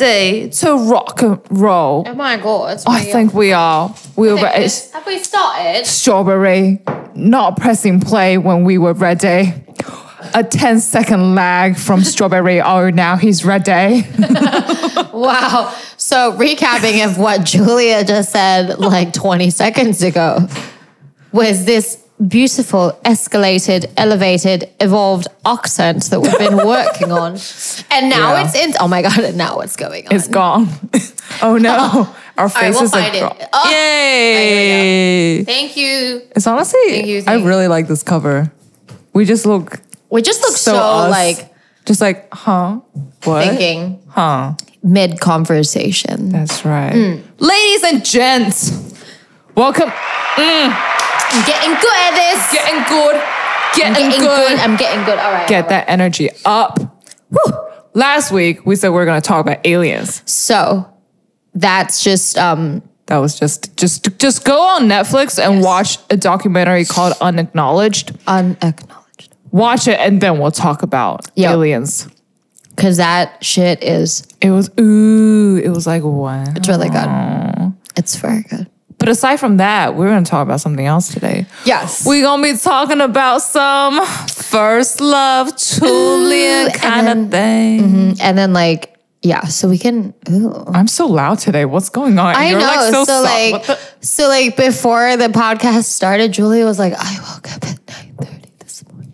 ready to rock and roll. Oh my god. I think we are. We were ready. Have we started? Strawberry not pressing play when we were ready. A 10 second lag from Strawberry. Oh, now he's ready. Wow. So recapping of what Julia just said like 20 seconds ago was this beautiful, escalated, elevated, evolved accent that we've been working on. And now Yeah. it's in oh my god, and now what's going on? It's gone. oh no. Our right, faces we'll are find it. gone. Oh, Yay. Thank you. It's honestly, you, I thank you. really like this cover. We just look We just look so, so, like just like, huh? What? thinking Huh? mid conversation. That's right. Hmm. Ladies and gents, welcome. I'm getting good at this. Getting good. Getting, getting good. good. I'm getting good. All right. Get all right. that energy up. Whew. Last week we said we are going to talk about aliens. So that's just um That was just just just go on Netflix and watch a documentary called Unacknowledged. unacknowledged. Watch it and then we'll talk about Yep. aliens. Cause that shit is It was ooh, it was like wow. it's really good. It's very good. But aside from that, we're going to talk about something else today. Yes. We're going to be talking about some first love, Julia and kind of thing. Mm-hmm, and then like yeah, so we can ooh. I'm so loud today. What's going on? I You're know. Like so so, like the- so like before the podcast started, Julia was like, I woke up at 9:30 this morning.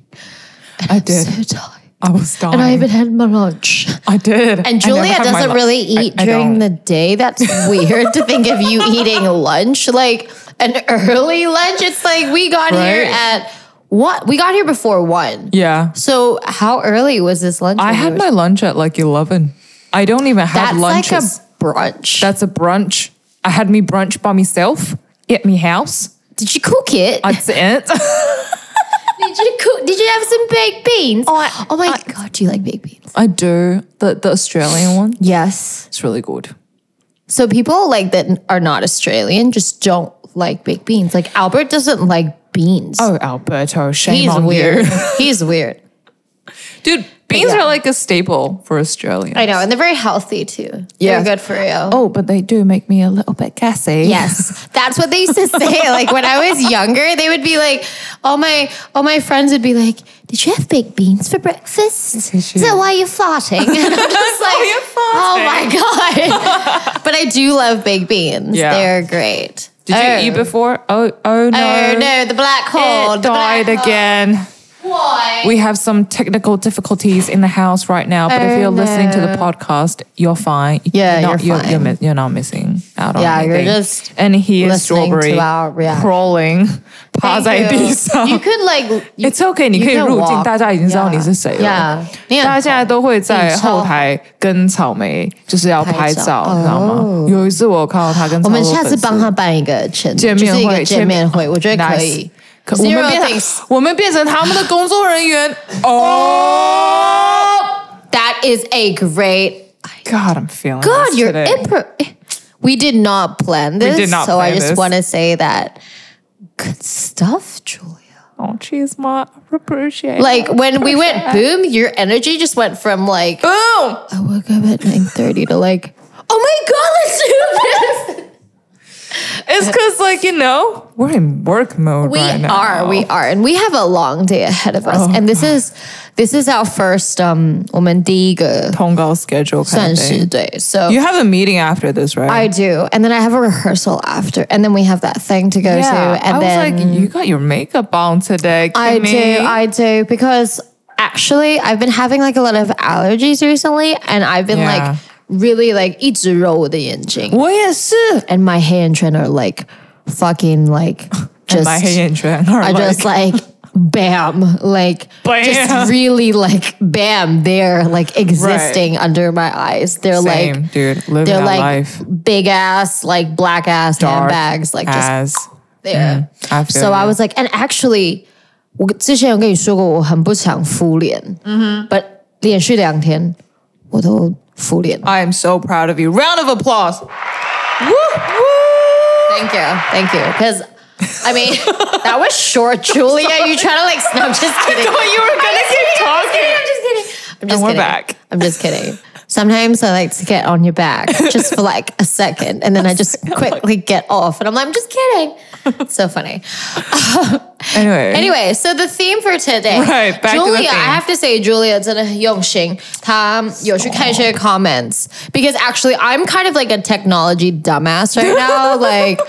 I I'm did. so tired. I was dying. And I even had my lunch. I did. And Julia doesn't really eat I- I during don't. the day. That's weird to think of you eating lunch, like an early lunch. It's like we got here at what? We got here before one. Yeah. So how early was this lunch? I had my lunch at like 11. I don't even have That's lunches. like a brunch. That's a brunch. I had me brunch by myself at me house. Did you cook it? That's it. did you cook? Did you have some baked beans? Oh, I- oh my god, do you like baked beans? I do. The the Australian one. Yes. It's really good. So people like that are not Australian just don't like baked beans. Like Albert doesn't like beans. Oh, Alberto, shame He's on weird. you. He's weird. Dude, beans yeah. are like a staple for Australians. I know, and they're very healthy too. Yes. They're good for you. Oh, but they do make me a little bit gassy. Yes, that's what they used to say. Like when I was younger, they would be like, all my all my friends would be like, "Did you have baked beans for breakfast? Is that why you're farting?" And I'm just like, you're "Oh my god!" but I do love baked beans. Yeah. They're great. Did oh. you eat oh. before? Oh, oh no. Oh no, the black hole. It the black died hole. again Why? We have some technical difficulties in the house right now, but if Oh, you're listening to the no. podcast, you're fine. Yeah, you're, not, you're You're, fine. mi- you're not missing out on Yeah, you're anything. just and he is listening to strawberry our reaction. crawling 趴 Thank 在 you. 地上。 You could like. you- It's okay，你 you 可以 can 入境， walk. 大家已经知道你是谁了。 Yeah. 你很大家现在都会在后台跟草莓就是要拍拍照照，你知道吗？有一次我有看到他跟我们超多粉丝下次帮他办一个见见面会就是一个见面会，我觉得可 Nice 以。 可我们 Zero 变 things. 我们变成他们的工作人员哦。 That is a great. God, I'm feeling God, this you're today. impro. We did not plan this, did not so I plan just this. want to say that good stuff, Julia. Oh, cheese, ma, appreciate. Like when we went boom, your energy just went from like boom. I woke up at nine thirty to like, oh my god, let's do this. It's because, like you know, we're in work mode We right now. are, we are, and we have a long day ahead of us. Oh, and this is this is our first um 我们第一个通告 schedule kind 算 of 是 thing. 对，so You have a meeting after this, right? I do, and then I have a rehearsal after, and then we have that thing to go yeah. to, and I was then like, you got your makeup on today. I Kimmy. do, I do, because actually I've been having like a lot of allergies recently, and I've been Yeah. like really like 一直揉我的眼睛我也是。 and my 黑眼圈 are like fucking like And just my 黑眼圈 are I like, just like bam, like Bam. just really like bam, they're like existing under my eyes. They're same, like dude. Living they're that like life. big ass, like black ass Dark handbags, like just as there. I feel So I you. was like, and actually, 我之前有跟你说过，我很不想敷脸，嗯 but 连续两天我都 敷脸。I am so proud of you. Round of applause. Woo, woo. Thank you, thank you, because. I mean, that was short, Julia. You trying to like? No, I'm just kidding. I thought you were gonna keep I'm just talking. kidding. I'm just kidding. I'm just And we're back. I'm just kidding. Sometimes I like to get on your back just for like a second and then I just quickly get off. And I'm like, I'm just kidding. It's so funny. Anyway. Anyway, so the theme for today, Right, back to the Julia, theme. I have to say, Julia 真的很用心，她有去看一些 comments because actually I'm kind of like a technology dumbass right now. like,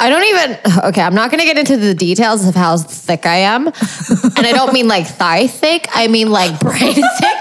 I don't even. Okay, I'm not gonna get into the details of how thick I am, and I don't mean like thigh thick. I mean like brain thick.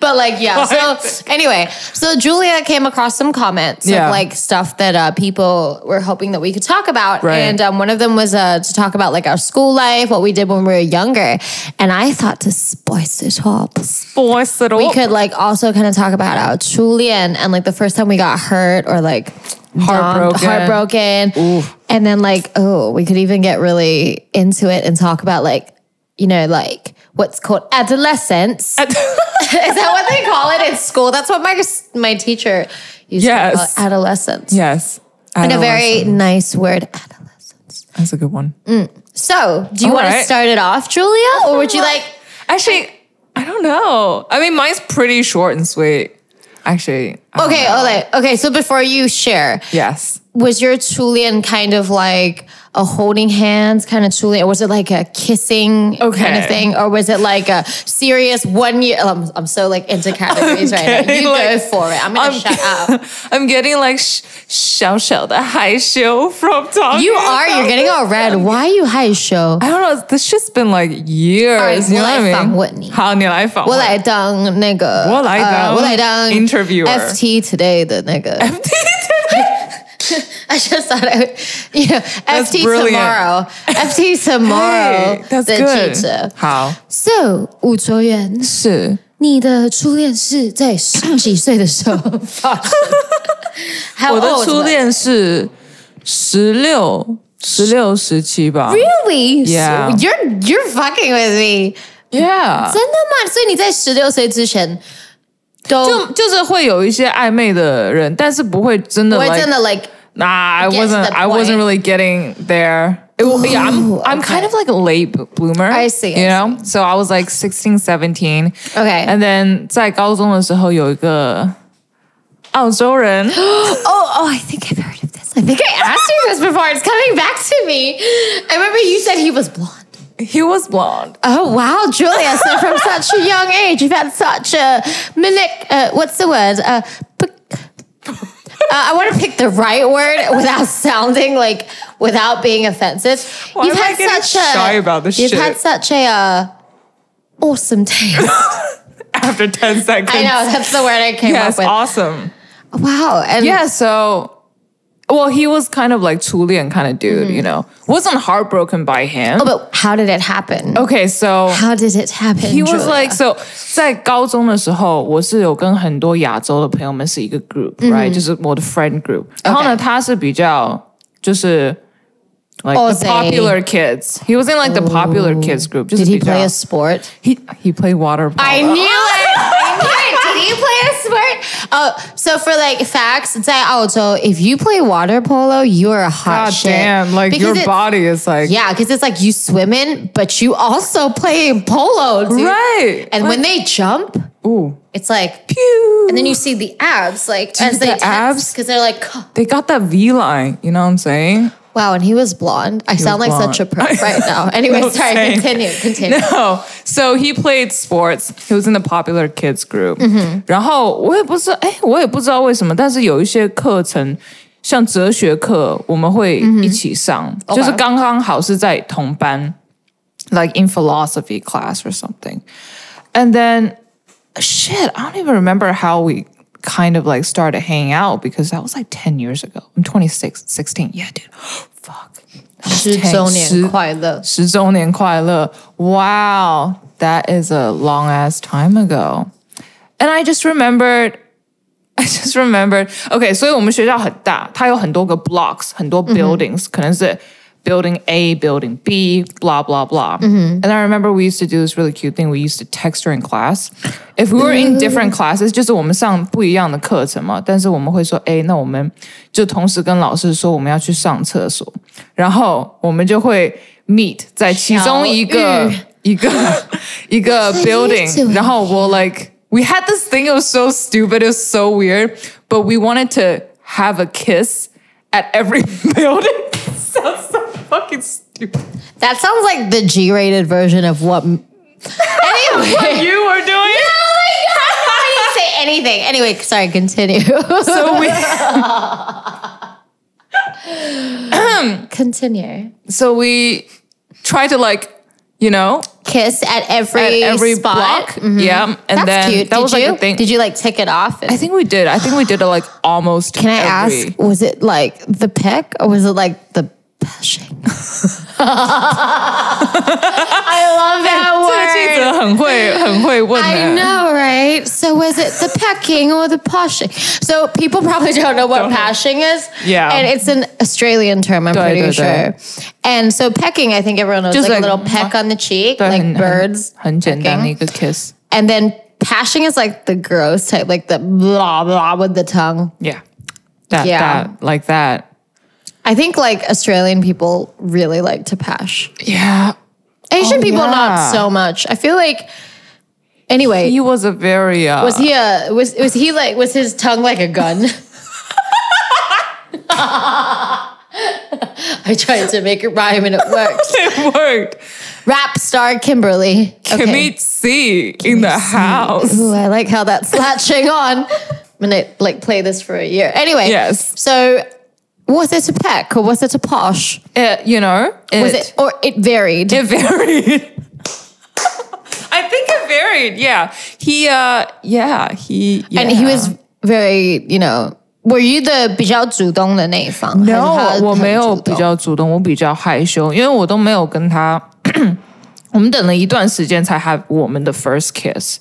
But like, yeah. So anyway, so Julia came across some comments Yeah. of like stuff that uh, people were hoping that we could talk about, Right. and um, one of them was uh, to talk about like our school life, what we did when we were younger. And I thought to spice it up, spice it up. we could like also kind of talk about our Julian and like the first time we got hurt or like dumped, Heartbroken. heartbroken. And then like, oh, we could even get really into it and talk about like, you know, like what's called adolescence. Is that what they call it in school? That's what my my teacher used Yes. to call it, adolescence. yes. And a very nice word, adolescence. That's a good one. Mm. So, do you All want to start it off, Julia? Or would you like Actually, I don't know. I mean, mine's pretty short and sweet. Actually. Okay, okay, okay. So before you share, Yes. was your Julian kind of like a holding hands kind of truly, or was it like a kissing okay. kind of thing, or was it like a serious one year? I'm, um, I'm so like into categories I'm right now. You like, go for it. I'm gonna I'm, shut up. I'm getting like sh- shell shell the high show from talking. You are. You're getting all red. Why are you high show? I don't know. This shit's been like years. 你来访问你，好，你来访问，我来当那个，我来当，呃、我来当 uh, interviewer，ET Today 的那个 FT。I just thought I would, you know, that's FT brilliant. tomorrow. FT tomorrow hey, that's 的记者。好。So 吳卓源是你的初恋是在十几岁的时候发生？我的初恋是十六、十六、十七吧。Really? Yeah. So you're you're fucking with me. Yeah. 真的吗？所以你在十六岁之前。都就就是会有一些暧昧的人，但是不会真的不会真的 like Nah, I get to wasn't. the I wasn't point. really getting there. It, yeah, I'm. I'm kind okay. of like a late b- bloomer. I see, I You know, so I was like 16, 17. Okay. And then 在高中的时候有一个澳洲人 Oh, oh, I think I've heard of this. I think I asked you this before. It's coming back to me. I remember you said he was blonde. he was blonde. Oh wow, Julia! So from such a young age, you've had such a manic. Uh, what's the word? Uh, pic- uh, I want to pick the right word without sounding like without being offensive. Why you've am I had getting such a shy about this You've shit? had such a uh, awesome taste. After 10 seconds. I know that's the word I came Yes, up with. awesome. Wow, and Yeah, so well, he was kind of like 初恋 kind of dude, you know. Wasn't heartbroken by him. oh, but how did it happen? okay, so How did it happen? He was Julia? like so，在高中的时候，我是有跟很多亚洲的朋友们是一个 group，right，、就是我的 friend group。然后呢，他是比较就是。Like the Aussie. popular kids, he was in like the popular kids group. 就是 Did he 比较 play a sport? He he played water polo. I knew it. you play a sport? Oh, so for like facts, it's like, oh, so if you play water polo, you're a hot God shit. damn, like Because your body is like Yeah, because it's like you swim in, but you also play polo, dude. right. And when they jump, Ooh, it's like pew. And then you see the abs, like as they the abs? because they're like, they got that V line. You know what I'm saying? wow. And he was blonde. I sound like blonde. such a pro right now. Anyway, No, sorry. same. Continue. Continue. No, so he played sports. He was in the popular kids group. Mm-hmm. 然后我也不知道，哎，我也不知道为什么，但是有一些课程，像哲学课，我们会一起上，嗯就是刚刚好是在同班，like in philosophy class or something. And then, shit, I don't even remember how we kind of like started hanging out because that was like 10 years ago. I'm 26, 16. Yeah, dude. Fuck. That was 十 10周年十快乐。十周年快乐. Wow, that is a long ass time ago. And I just remembered, I just remembered. Okay, 所以我们学校很大，它有很多个 blocks，很多 buildings，、可能是 building A, building B, blah blah blah. And I remember we used to do this really cute thing. We used to text her in class. If we were in different classes, 就是我们上不一样的课程嘛，但是我们会说，哎，那我们就同时跟老师说我们要去上厕所，然后我们就会 meet 在其中一个小玉一个一个所以一组 building，然后 we'll like we had this thing. It was so stupid. It was so weird. But we wanted to have a kiss at every building. Sounds so fucking stupid. That sounds like the G-rated version of what. Anyway, What you were doing? I didn't say anything. Anyway, sorry. Continue. So we continue. so we tried to like, you know, Kiss at every at every spot. block. Mhm. Yeah. And That's then cute. that Did was you? like a thing. Did you like tick it off? I think we did. I think we did it like almost. Can I every- ask? Was it like the peck or was it like the Pashing. I love that 这个记者 word. I 的，know, right? So was it the pecking or the pashing? So people probably don't know what pashing is. Yeah. And it's an Australian term, I'm pretty sure. And so pecking, I think everyone knows Just like a little peck on the cheek, like birds. kiss. And then pashing is like the gross type, like the blah blah with the tongue. Yeah. That Yeah. that like that. I think like Australian people really like to pash. Yeah. Asian Oh, people yeah. not so much. I feel like anyway, He was a very uh, was he a was was he like was his tongue like a gun? I tried to make it rhyme and it worked. it worked. Rap star Kimberly. Can we see in the house? Ooh, I like how that's latching on. I'm gonna like play this for a year. Anyway, Yes. So was it a peck or was it a pash? It, you know, it, was it or it varied? It varied. I think it varied. Yeah, he. uh Yeah, he. Yeah. And he was very, you know. Were you the 比较主动的那一方？No，我没有比较主动，我比较害羞，因为我都没有跟他。我们等了一段时间才 have 我们的 first kiss，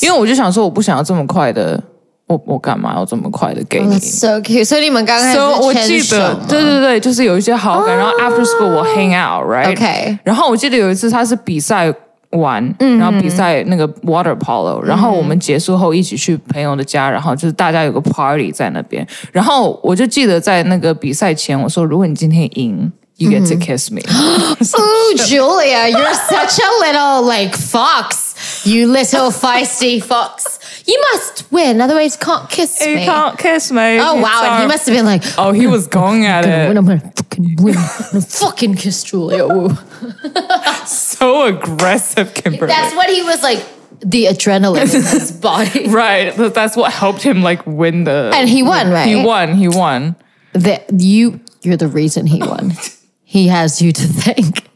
因为我就想说我不想要这么快的我我干嘛要这么快的给你 so cute. 所以你们刚开始 So 我记得，对对对，就是有一些好感，然后 after school 我 hang out，right？OK 然后我记得有一次他是比赛完，嗯然后比赛那个 water polo，然后我们结束后一起去朋友的家，然后就是大家有个 party 在那边，然后我就记得在那个比赛前我说，如果你今天赢。You get to kiss me. Ooh, Julia, you're such a little like fox. You little feisty fox. You must win, otherwise you can't kiss you me. can't kiss me. Oh wow, and he must have been like, Oh, he was going at "I'm gonna win, it. I'm gonna fucking win. I'm gonna fucking kiss Julia. So aggressive, Kimberly. That's what he was like. The adrenaline in his body. right. That- That's what helped him like win the. And he won, right? He won. He won. that you you're the reason he won. he has you to thank.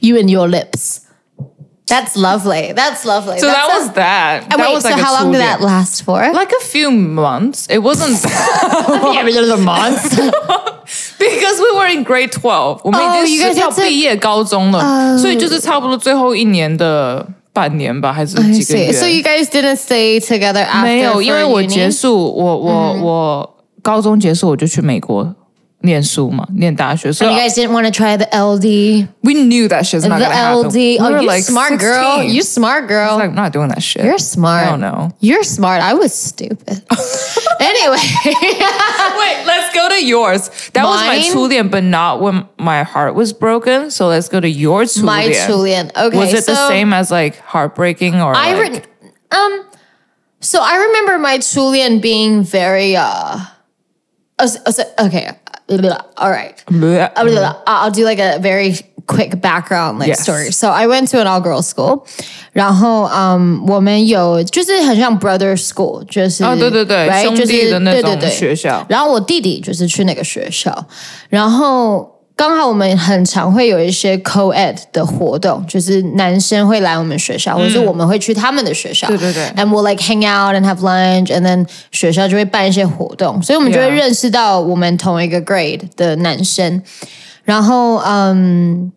You and your lips. That's lovely. That's lovely. So That's that a- was that. And that wait, was so like a how long did that 初恋 last for? Like a few months. It wasn't a month. because we were in grade twelve. 我们 Oh, 已 you 经 guys 是要 had to- 毕业高中了，所以就是差不多最后一年的半年吧，还是 I 几个 see. 月？ So you guys didn't stay together after 没有， for 因为我 uni? 结束，我我我高中结束我就去美国 念书嘛，念大学，所 And 以 you guys didn't want to try the LD, we knew that shit's the not gonna happen. LD. We Oh, were you like smart girl. 16. You smart girl. like I'm not doing that shit. You're smart. I don't know. You're smart. I was stupid. anyway, Wait, let's go to yours. That was my Mine? 初恋, but not when my heart was broken. So let's go to your 初恋. my Julian. Okay, Was it the so same as like heartbreaking or I like, re- um. So I remember my Julian being very uh. uh, uh, Okay, all right. Bleh. I'll I'll do like a very quick background like Yes. story. So I went to an all girls school，然后嗯，我们有就是很像 brother school，就是哦，对对对， right？兄弟就是的那种对对对学校。然后我弟弟就是去那个学校，然后。 刚好我们很常会有一些 co-ed 的活动，就是男生会来我们学校，或者是我们会去他们的学校。对对对 And we'll like hang out and have lunch, and then 学校就会办一些活动，所以我们就会认识到我们同一个 grade 的男生。然后嗯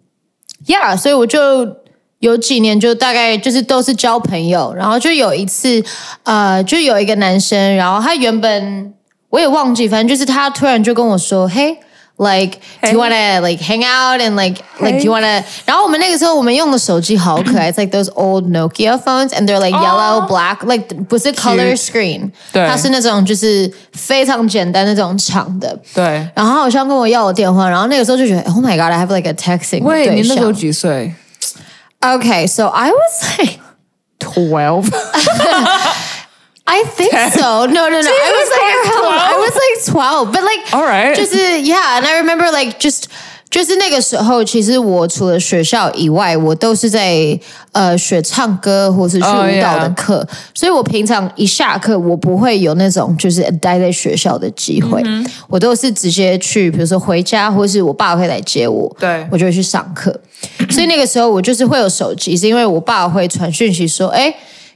，Yeah，所以我就有几年就大概就是都是交朋友，然后就有一次呃，就有一个男生，然后他原本我也忘记，反正就是他突然就跟我说，嘿。Like, do you Hey. wanna like hang out and like like do you wanna？然后我们那个时候我们用的手机好可爱，It's like those old Nokia phones and they're like yellow, black, like 不是 color Cute. screen，对它是那种就是非常简单那种长的。对。然后他好像跟我要我电话，然后那个时候就觉得，Oh my god, I have like a texting 喂，对你那时候象。几岁 Okay, so I was like, ？Twelve。 I think so. No, no, no. I was like, like 12? I was like twelve, but like, All right. 就是 yeah. And I remember like just 就是那个时候，其实我除了学校以外，我都是在呃学唱歌或是去 Oh, 舞蹈的.课所以我平常一下课，我不会有那种就是待在学校的机会我都是直接去，比如说回家，或是我爸会来接我，对我就会去上课。所以那个时候我就是会有手机，是因为我爸会传讯息说，哎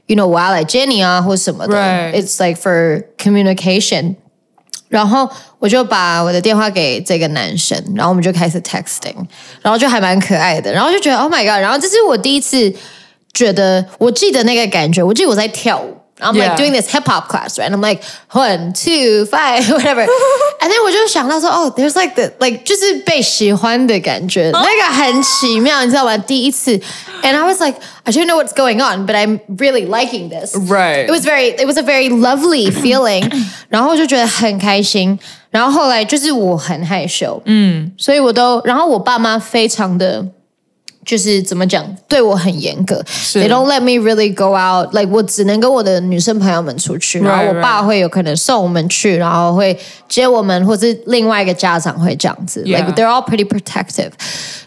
，you know 我要来接你啊，或什么的。It's like for communication。然后我就把我的电话给这个男生，然后我们就开始 texting，然后就还蛮可爱的，然后就觉得 Oh my god！然后这是我第一次觉得，我记得那个感觉，我记得我在跳舞。I'm like Yeah. doing this hip hop class, right? And I'm like one, two, five, whatever. and then 我就想到说，哦、oh,，there's like the like 就是被喜欢的感觉，那个很奇妙，你知道吗？第一次，and I was like, I don't know what's going on, but I'm really liking this. Right. It was very, it was a very lovely feeling. 然后我就觉得很开心。然后后来就是我很害羞，嗯，所以我都，然后我爸妈非常的。 就是怎么讲，对我很严格。They don't let me really go out. Like 我只能跟我的女生朋友们出去，然后我 Right, 爸会有可能送我们去，然后会接我们，或是另外一个家长会这样子。 Yeah. Like they're all pretty protective.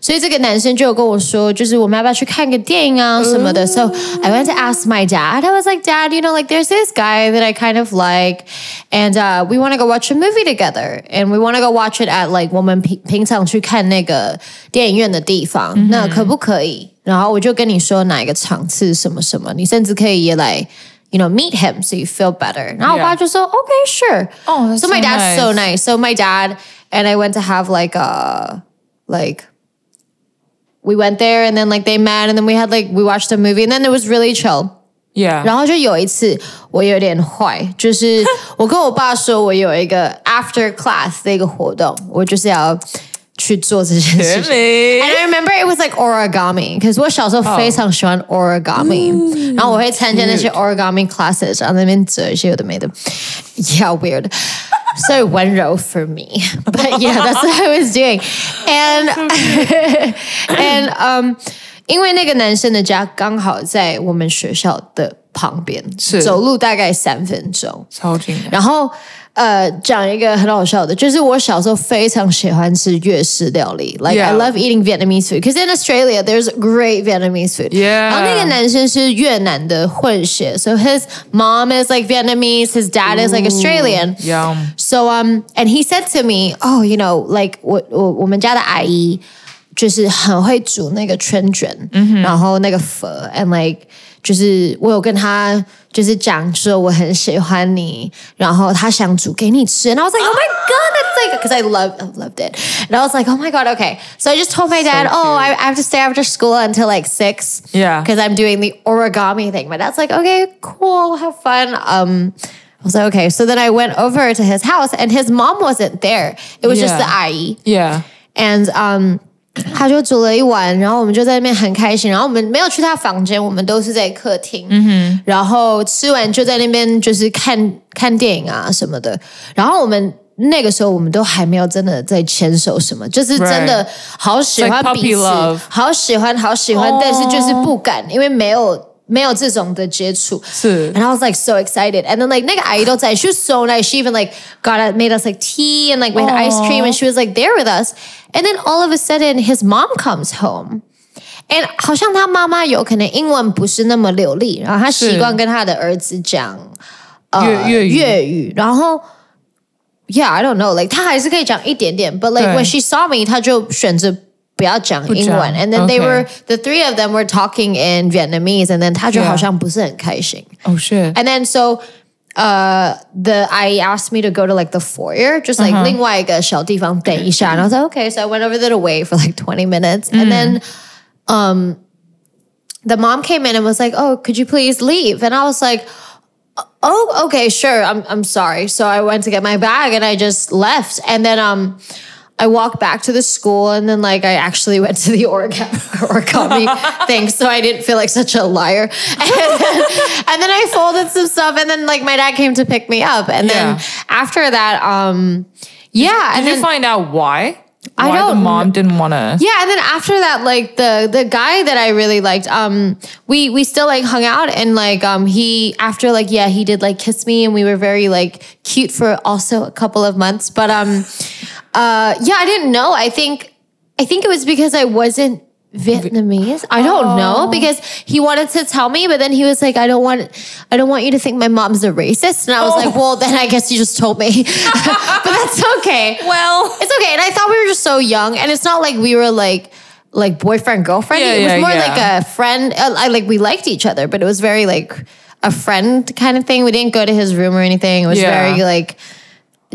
所以这个男生就有跟我说，就是我们要不要去看个电影啊什么的。So I went to ask my dad. I was like, Dad, you know, like there's this guy that I kind of like, and uh, we want to go watch a movie together, and we want to go watch it at like 我们平平常去看那个电影院的地方。那可 不可以？然后我就跟你说哪一个场次什么什么，你甚至可以也来。You know, meet him so you feel better. 然后我爸就说 Okay, sure. Oh, that's so my so dad's so nice. nice. So my dad and I went to have like a like we went there and then like they met and then we had like we watched a movie and then it was really chill. Yeah. 然后就有一次我有点坏，就是我跟我爸说我有一个 after class 的一个活动，我就是要 去做这件事情。And I remember it was like origami because 我小时候非常喜欢 origami，、然后我会参加那些 origami classes，然后在那边折一些有的没的，yeah weird。So 温柔 for me, but yeah, that's what I was doing, and and um, 因为那个男生的家刚好在我们学校的旁边，是走路大概三分钟。超近的。然后 呃，讲一个很好笑的，就是我小时候非常喜欢吃越式料理，like yeah. I love eating Vietnamese food. Because in Australia, there's great Vietnamese food. Yeah. 然后那个男生是越南的混血，so his mom is like Vietnamese, his dad is like Australian. Yum. So um, and he said to me, oh, you know, like 我我我们家的阿姨就是很会煮那个春卷，mm hmm. 然后那个粉，and like。就是我有跟他就是讲说我很喜欢你，然后他想煮给你吃，and I was like, oh my god, that's like because I love I loved it, and I was like, oh my god, okay. So I just told my dad, So oh, I, cute. I have to stay after school until like six, Yeah. because I'm doing the origami thing. My dad's like, okay, cool, have fun. Um. I was like, okay. So then I went over to his house and his mom wasn't there. It was just Yeah. the 阿姨。 Yeah. And um 他就煮了一碗，然后我们就在那边很开心。然后我们没有去他房间，我们都是在客厅。然后吃完就在那边就是看看电影啊什么的。然后我们那个时候我们都还没有真的在牵手什么，就是真的好喜欢彼此好喜欢好喜欢，但是就是不敢，因为没有没有这种的接触。是，and I was like so excited. And then like 那个阿姨都在，she was so nice. She even like got it, made us like tea and like we ice cream, and she was like there with us. And then all of a sudden, his mom comes home. And 好像他妈妈有可能英文不是那么流利，然后他习惯跟他的儿子讲呃越越语，然后。Yeah, I don't know. Like 他还是可以讲一点点，but like when she saw me，他就选择不要讲英文。讲 And then they Okay. were the three of them were talking in Vietnamese, and then 他就 Yeah. 好像不是很开心。 Oh shit. And then so uh the I asked me to go to like the foyer, just like 另外一个小地方等一下. And I was like, okay. So I went over there to wait for like 20 minutes. And then um the mom came in and was like, Oh, could you please leave? And I was like, Oh, okay, sure. I'm I'm sorry. So I went to get my bag and I just left. And then um I walked back to the school and then like I actually went to the origami thing. So I didn't feel like such a liar. And then, and then I folded some stuff and then like my dad came to pick me up. And then after that, um yeah. and Did then you find out why? I why the don't mom didn't want to. Yeah, and then after that, like the the guy that I really liked, um, we we still like hung out and like um he after like yeah he did like kiss me and we were very like cute for also a couple of months, but um, uh yeah I didn't know. I think I think it was because I wasn't Vietnamese. I don't know because he wanted to tell me, but then he was like, "I don't want, I don't want you to think my mom's a racist." And I was like, "Well, then I guess you just told me." but that's okay. Well, It's okay. And I thought we were just so young. And it's not like we were like like boyfriend girlfriend. Yeah, it was yeah, more yeah. like a friend. Uh, I like we liked each other, but it was very like a friend kind of thing. We didn't go to his room or anything. It was very like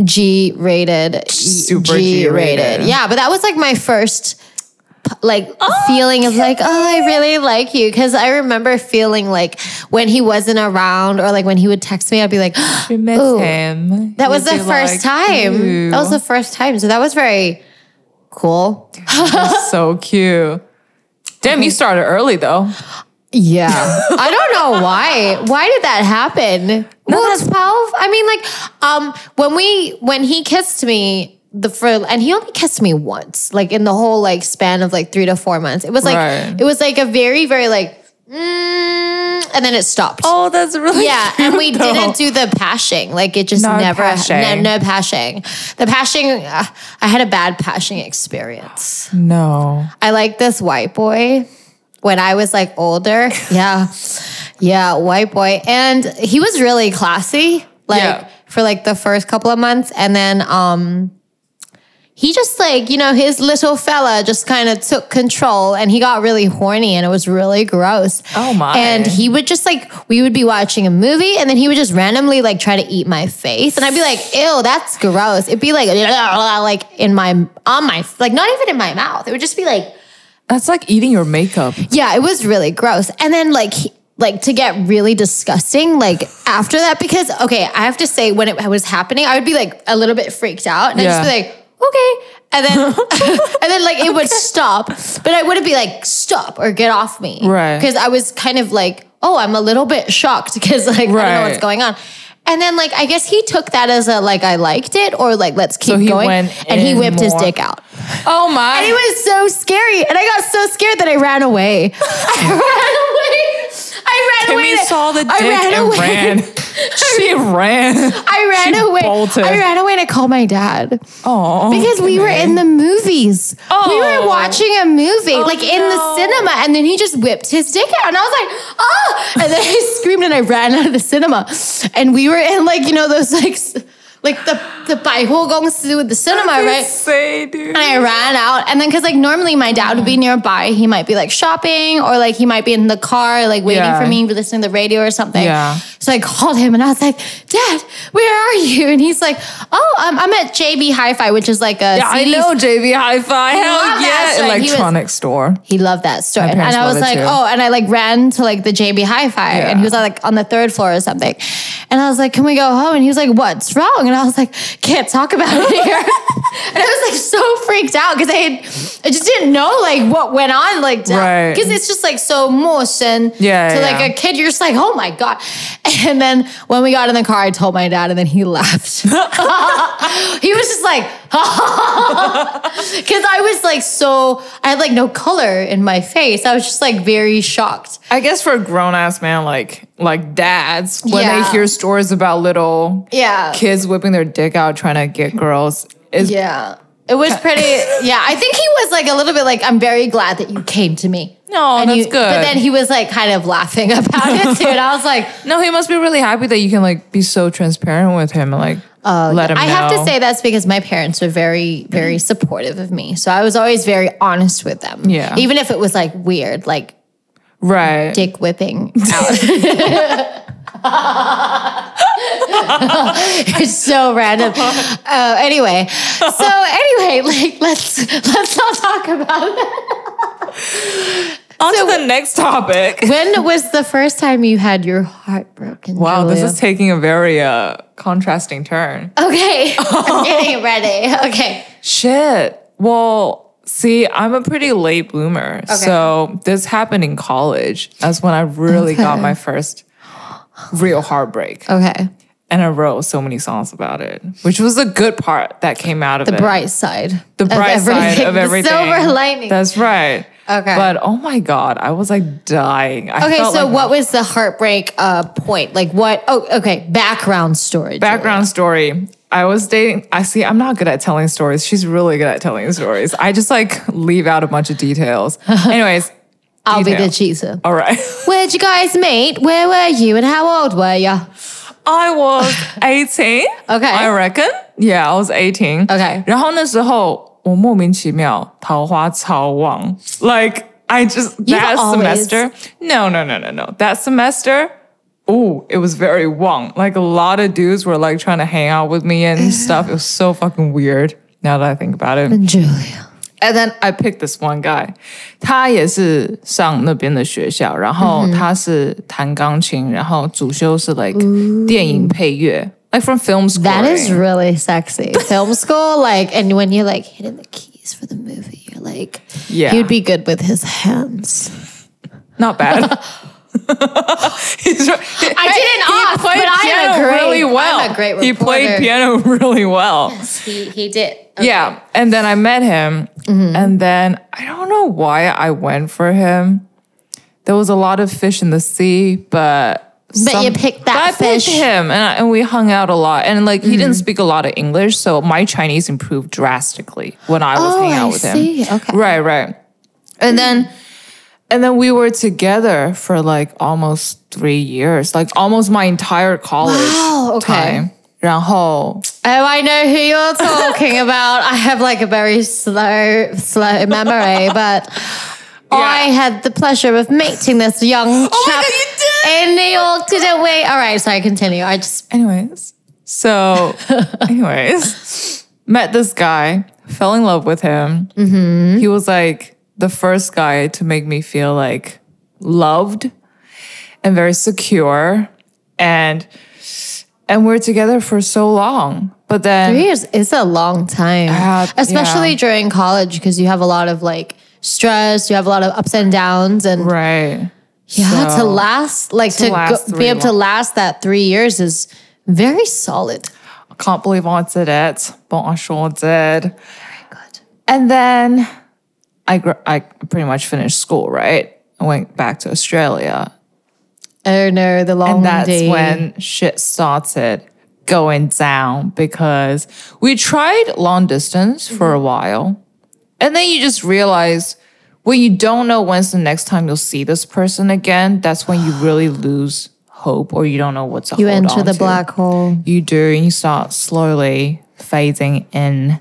G rated, Super G-rated. Yeah, but that was like my first like feeling of like oh I really like you because I remember feeling like when he wasn't around or like when he would text me I'd be like you miss Ooh. him. that was the first like, time. "Ew." That was the first time. So that was very cool. so cute. Damn, you started early though. Yeah. I don't know why. Why did that happen? No, well, 12. I mean, like, um, when we when he kissed me, the for and he only kissed me once, like in the whole like span of like three to four months. It was like Right. it was like a very, very like mm, and then it stopped. Oh, that's really Yeah, and we didn't do the pashing. Like it just No never pashing. no no pashing. The pashing uh, I had a bad pashing experience. no. I like this white boy when I was like older. Yeah. Yeah, white boy. And he was really classy. Like Yeah. for like the first couple of months. And then um he just like, you know, his little fella just kind of took control and he got really horny and it was really gross. Oh, my. And he would just like, we would be watching a movie and then he would just randomly like try to eat my face. And I'd be like, ew, that's gross. It'd be like, like in my, on my, like not even in my mouth. It would just be like, That's like eating your makeup. yeah, it was really gross. And then like he- like to get really disgusting like after that because okay, I have to say when it was happening, I would be like a little bit freaked out and I'd just be like, okay. And then and then like it would stop, but I wouldn't be like stop or get off me. Right. Because I was kind of like, oh, I'm a little bit shocked because like I don't know Right. what's going on. And then like I guess he took that as a like I liked it or like let's keep he going. went and he in whipped his more. dick out. Oh my. And it was so scary. And I got so scared that I ran away. I ran away. I ran away. Kimmy saw the dick I ran and away. ran. she ran. I ran She away. bolted. I ran away and I called my dad Oh, because we were in the movies. We were Oh. watching a movie, oh, like in the cinema, and then he just whipped his dick out, and I was like, oh! And then I screamed and I ran out of the cinema, and we were in like you know those like like the the Baihu do with the cinema, That's right? Insane, dude. And I ran out, and then because like normally my dad would be nearby, he might be like shopping or like he might be in the car, like waiting yeah. for me, listening to the radio or something. Yeah. So I called him and I was like, Dad, where are you? And he's like, Oh, I'm, I'm at JB Hi Fi, which is like a Yeah, I know JB Hi-Fi. Hell yeah, store. He was- electronic store. He loved that store. And I was like, too. oh, and I like ran to like the JB Hi-Fi Yeah. and he was like on the third floor or something. And I was like, can we go home? And he was like, what's wrong? And I was like, can't talk about it here. and I was like so freaked out because I had, I just didn't know like what went on like Right. because it's just like so motion Yeah, to like a kid. You're just like, oh my God. And then when we got in the car, I told my dad and then he laughed. he was just like, because I was like so I had like no color in my face. I was just like very shocked. I guess for a grown ass man like like dads, when Yeah. they hear stories about little Yeah. kids whipping their dick out trying to get girls, is Yeah. It was pretty yeah. I think he was like a little bit like, I'm very glad that you came to me. No, And that's you- good. But then he was like kind of laughing about it too. And I was like, no, he must be really happy that you can like be so transparent with him and like let him I know. have to say that's because my parents are very, very supportive of me. So I was always very honest with them. Yeah. Even if it was like weird, like right. dick whipping out. it's so random. Uh, anyway, so anyway, like let's let's not talk about that. On to the next topic. When was the first time you had your heart broken? Wow, this is taking a very uh contrasting turn. okay. I'm getting ready. Okay. Shit. Well, see, I'm a pretty late bloomer. So this happened in college. That's when I really got my first real heartbreak. Okay. And I wrote so many songs about it, which was a good part that came out of The it. bright side. the bright side of The everything. silver lining. That's right. Okay. But oh my god, I was like dying. I okay, felt so like what was the heartbreak uh, point? Like what? Oh, okay. Background story. background story? I was dating. I see. I'm not good at telling stories. She's really good at telling stories. I just like leave out a bunch of details. Anyways, I'll be detail. the cheater. all right. Where'd you guys meet? Where were you? And how old were you? I was 18. Okay. I reckon. Yeah, I was 18. Okay. 然后那时候 我莫名其妙桃花超旺. Like I just that always- semester. No, no, no, no, no. That semester. Ooh, it was very wrong. Like a lot of dudes were like trying to hang out with me and stuff. It was so fucking weird. Now that I think about it. Julia. And then I picked this one guy，他也是上那边的学校，然后他是弹钢琴，然后主修是 like 电影配乐 ，like from film school. That is really sexy. Film school, like, and when you're like hitting the keys for the movie, you're like, Yeah. he'd be good with his hands. not bad. I didn't ask, played but I'm a piano really well. I'm a great he played piano really well. Yes, He he did. Yeah. And then I met him. Mm-hmm. And then I don't know why I went for him. There was a lot of fish in the sea, but. But you picked that but I picked fish. Mm-hmm. him and, I, and we hung out a lot. And like he didn't speak a lot of English. So my Chinese improved drastically when I was Oh, hanging out I with see. him. Okay. Right, right. And then. And then we were together for like almost three years, like almost my entire college Wow, okay. time. 然后 Oh, I know who you're talking about. I have like a very slow, slow memory, but I had the pleasure of meeting this young Oh chap God, you did! in New York, didn't we? All right, sorry, continue. I just anyways, so anyways, met this guy, fell in love with him. He was like the first guy to make me feel like loved and very secure, and and we're together for so long. But then three years is a long time, Uh, especially yeah. during college because you have a lot of like stress, you have a lot of ups and downs, and right. Yeah, to last like to, last go, be able to last that three years is very solid. I can't believe I did it, but I sure did. Very good. And then I gr- I pretty much finished school, right? I went back to Australia. Oh no, the long And that's day. when shit started going down because we tried long distance for a mm-hmm. while. And then you just realize when you don't know when's the next time you'll see this person again, that's when you really lose hope or you don't know what to you hold enter on the to. black hole. You do, and you start slowly fading in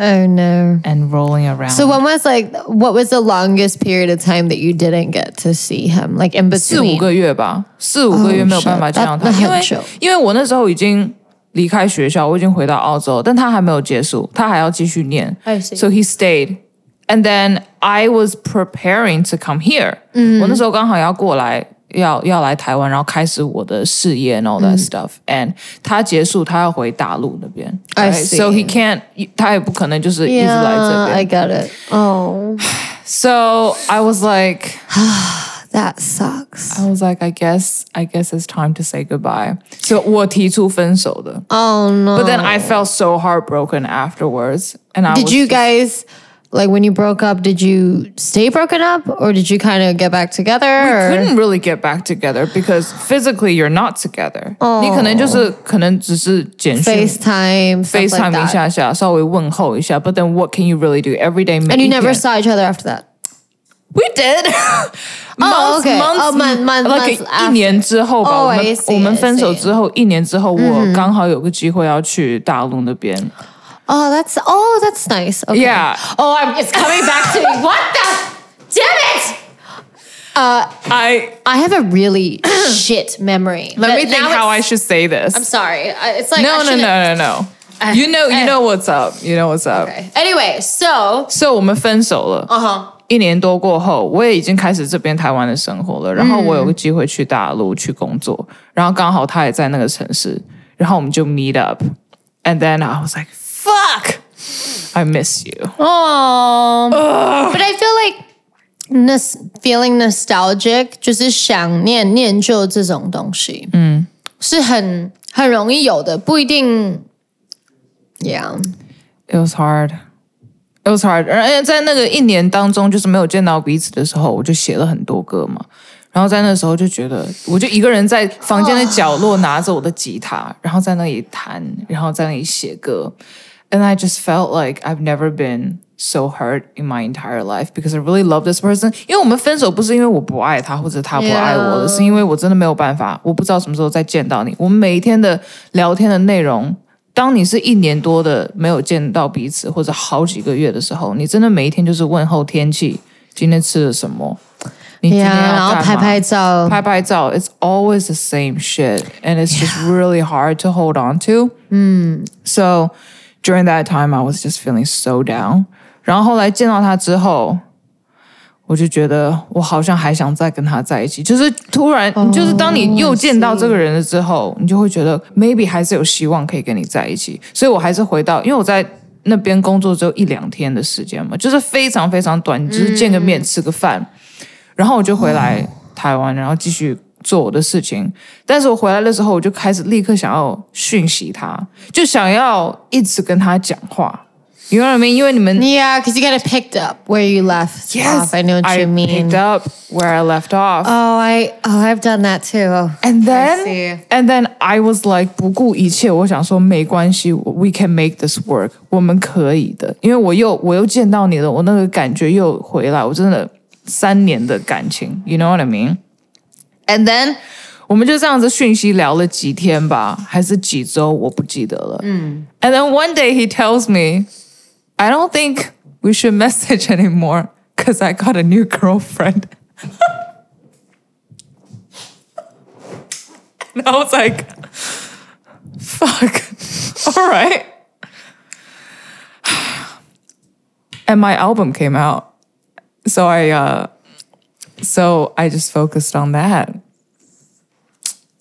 Oh no. and rolling around. So when was like what was the longest period of time that you didn't get to see him? Like in 四五 between? 个月吧，四五个月没有办法见到他，那因为很久因为我那时候已经离开学校，我已经回到澳洲，但他还没有结束，他还要继续念 I see. So he stayed, and then I was preparing to come here、我嗯那时候刚好要过来。要要来台湾，然后开始我的事业 and all 嗯 that stuff、and 他结束，他要回大陆那边 I right? see. So he can't，他也不可能就是一直来这 Yeah, 边。 I got it. Oh, So I was like, that sucks. I was like, I guess, I guess it's time to say goodbye. So 我提出分手的 Oh no. but then I felt so heartbroken afterwards, and I did was you just- guys like when you broke up? Did you stay broken up, or did you kind of get back together? or- couldn't really get back together because physically you're not together. 你可能就是可能只是简讯 FaceTime, stuff like FaceTime 一 that. 下下，稍微问候一下。But then what can you really do every day? And you never saw each other after that. We did. Oh, okay. Months, Oh, month- month- like months 一年之后吧。 Oh, 我 I 们 see, 我们分手 I see. 之后一年之后，我刚好有个机会要去大陆那边。 Oh, that's oh, that's nice. Okay. Yeah. Oh, I'm, it's coming back to me. What the? Damn it! I I have a really shit memory. let But me think now how I it's- should say this. I'm sorry. I- It's like I no, no, shouldn't- no, no, no. You know, you know what's up. You know what's up. Okay. Anyway, so So 我们分手了。uh huh. 一年多过后，我也已经开始这边台湾的生活了。然后我有个机会去大陆去工作，然后刚好他也在那个城市，然后我们就 meet up。And then I was like, "Fuck, I miss you." Oh, but I feel like nos feeling nostalgic 就是想念念旧这种东西，嗯，是很 很容易有的，不一定。Yeah， It was hard. It was hard. 而且在那个一年当中，就是没有见到彼此的时候，我就写了很多歌嘛。然后在那时候就觉得，我就一个人在房间的角落拿着我的吉他，然后在那里弹，然后在那里写歌。 And I just felt like I've never been so hurt in my entire life because I really love this person. 因为我们分手不是因为我不爱他或者他不爱我了 Yeah. 是因为我真的没有办法，我不知道什么时候再见到你。我们每一天的聊天的内容，当你是一年多的没有见到彼此，或者好几个月的时候，你真的每一天就是问候天气，今天吃了什么，你今天 Yeah，要然后干嘛拍拍照。拍拍照，it's always the same shit, and it's just really hard to hold on to. So during that time, I was just feeling so down. 然后后来见到他之后，我就觉得我好像还想再跟他在一起。就是突然就是当你又见到这个人了之后，你就会觉得 maybe 还是有希望可以跟你在一起。所以我还是回到，因为我在那边工作只有一两天的时间嘛，就是非常非常短，就是见个面、吃个饭，然后我就回来台湾，然后继续做我的事情。但是我回来的时候，我就开始立刻想要讯息他，就想要一直跟他讲话。You know what I mean？因为你们 Yeah, because you kind of picked up where you left off. I know what you mean. picked up where I left off. Oh, I oh I've done that too. Oh, and then see. and then I was like 不顾一切，我想说没关系，we can make this work，我们可以的。因为我又我又见到你了，我那个感觉又回来，我真的三年的感情，you know what I mean？And then 我们就这样子讯息聊了几天吧，还是几周，我不记得了。嗯。And then one day he tells me, I don't think we should message anymore because I got a new girlfriend. and I was like, fuck. All right. And my album came out. So I uh so I just focused on that.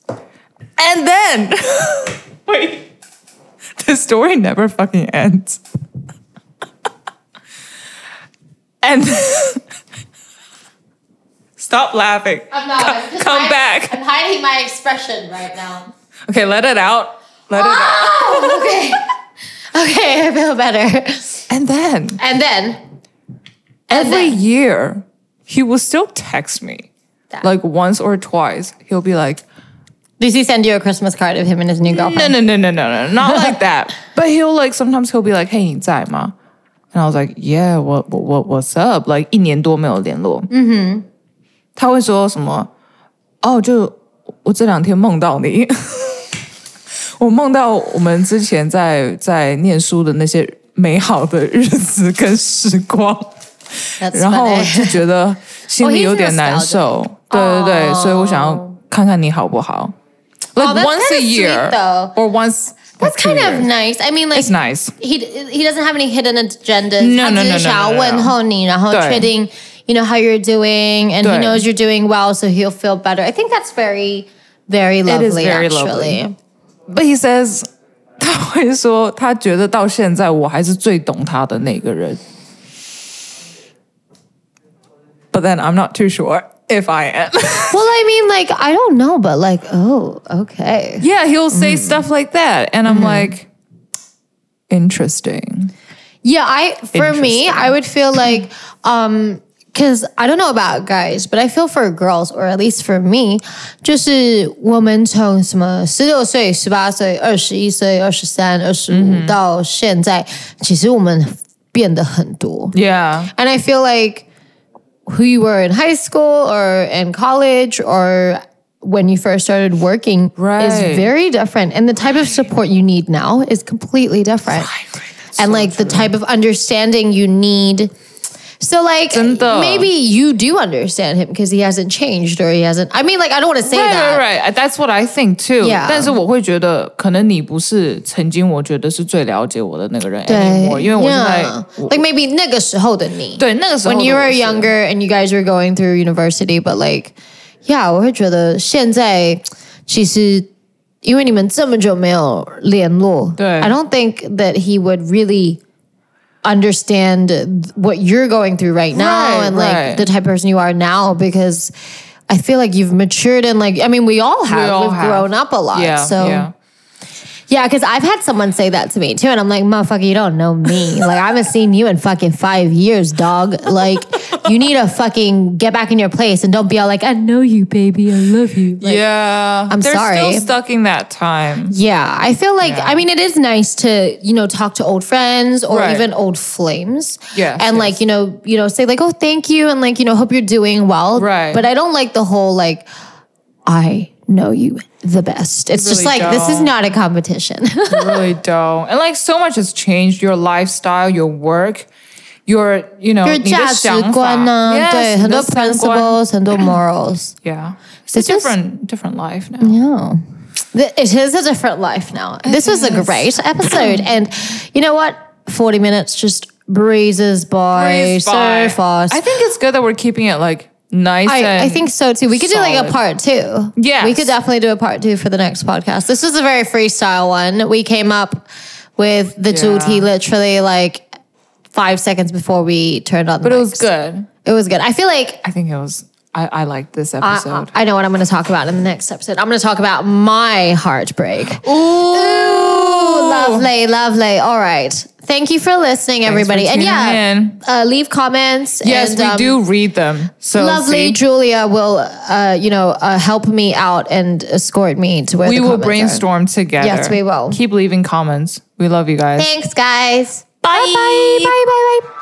And then wait. The story never fucking ends. and stop laughing. I'm not. Come- I'm just come hiding- back. I'm hiding my expression right now. Okay, let it out. Let it out. Oh, okay. okay, I feel better. And then And then every then- year he will still text me. That- Like once or twice. He'll be like, does he send you a Christmas card of him and his new No, girlfriend? no, no, no, no, no, not like that. But he'll like sometimes he'll be like, "Hey, 你在吗?" And I was like, "Yeah, what, what, what what's up?" Like 一年多没有联络。嗯哼，他会说什么？哦，就我这两天梦到你，我梦到我们之前在在念书的那些美好的日子跟时光， That's 然后 funny. 就觉得心 Oh, 里 he's 有点难受。对对对，所以我想要看看你好不好。Like Oh, that's once a kinda sweet, year though. or once. That's two kind of years. nice. I mean, like It's nice. he he doesn't have any hidden agendas. No, 他 no, 只 no, 是 no, 想要 no, no, 问候你，然后对。确定 you know how you're doing, and he 对。 knows you're doing well, so he'll feel better. I think that's very, very lovely. is very actually. lovely. But he says 他会说他觉得到现在我还是最懂他的那个人。 But then I'm not too sure if I am. Well, I mean, like I don't know, but like, oh, okay. yeah, he'll say stuff like that. And I'm like, interesting. Yeah, I for me, Interesting. I would feel like um because I don't know about guys, but I feel for girls, or at least for me, 就是我们从什么十六岁、十八岁、二十一岁、二十三、二十五到现在，其实我们变得很多。 Yeah. And I feel like who you were in high school or in college or when you first started working Right. is very different. And the type of support you need now is completely different. and like the type of understanding you need. So like 真的。 maybe you do understand him because he hasn't changed or he hasn't I mean like I don't want to say Right, that. right, right. That's what I think too. Yeah. 但是我会觉得，可能你不是曾经我觉得是最了解我的那个人对 anymore，因为我现在 Yeah. 我 like maybe 那个时候的你。对那个时候的 when you 我 were 是 younger and you guys were going through university, but like, yeah, 我会觉得现在其实因为你们这么久没有联络，对 I don't think that he would really understand what you're going through right now Right, and like right. the type of person you are now because I feel like you've matured and like I mean we all have we've have. grown up a lot Yeah, so yeah. Yeah, because I've had someone say that to me too, and I'm like, motherfucker, you don't know me. Like, I haven't seen you in fucking five years, dog. Like, you need to fucking get back in your place and don't be all like, I know you, baby, I love you. Like, yeah, I'm They're sorry. Still stuck in that time. Yeah, I feel like Yeah. I mean it is nice to you know talk to old friends or Right. even old flames. Yeah, and like you know you know say like oh thank you and like you know hope you're doing well. Right. But I don't like the whole like I know you the best. It's just really like this is don't. not a competition. You really don't. And like so much has changed your lifestyle, your work, your you know 就是你的价值想法观呢， Yes，对，很多你的三观 principles，很多 morals。 Yeah, it's a This is- different different life now. Yeah. Th- It is a different life now. This was a is. great episode. and you know what? 40 minutes just breezes by Breeze so by. fast. I think it's good that we're keeping it like nice. I, I think so too. We could do like a solid. part two. Yes. We could definitely do a part two for the next podcast. This was a very freestyle one. We came up with the Yeah. duty literally like five seconds before we turned on the but it was good. It was good. I feel like I think it was. I, I liked this episode. I know what I'm going to talk about in the next episode. I'm going to talk about my heartbreak. Ooh, Lovely, lovely. All right. Thank you for listening, everybody. and yeah. Uh, leave comments. Yes, and, we um, do read them. So Lovely see, Julia will, uh, you know, uh, help me out and escort me to where we the will comments are. brainstorm together. Yes, we will. Keep leaving comments. We love you guys. Thanks, guys. Bye. Bye. Bye. Bye. Bye.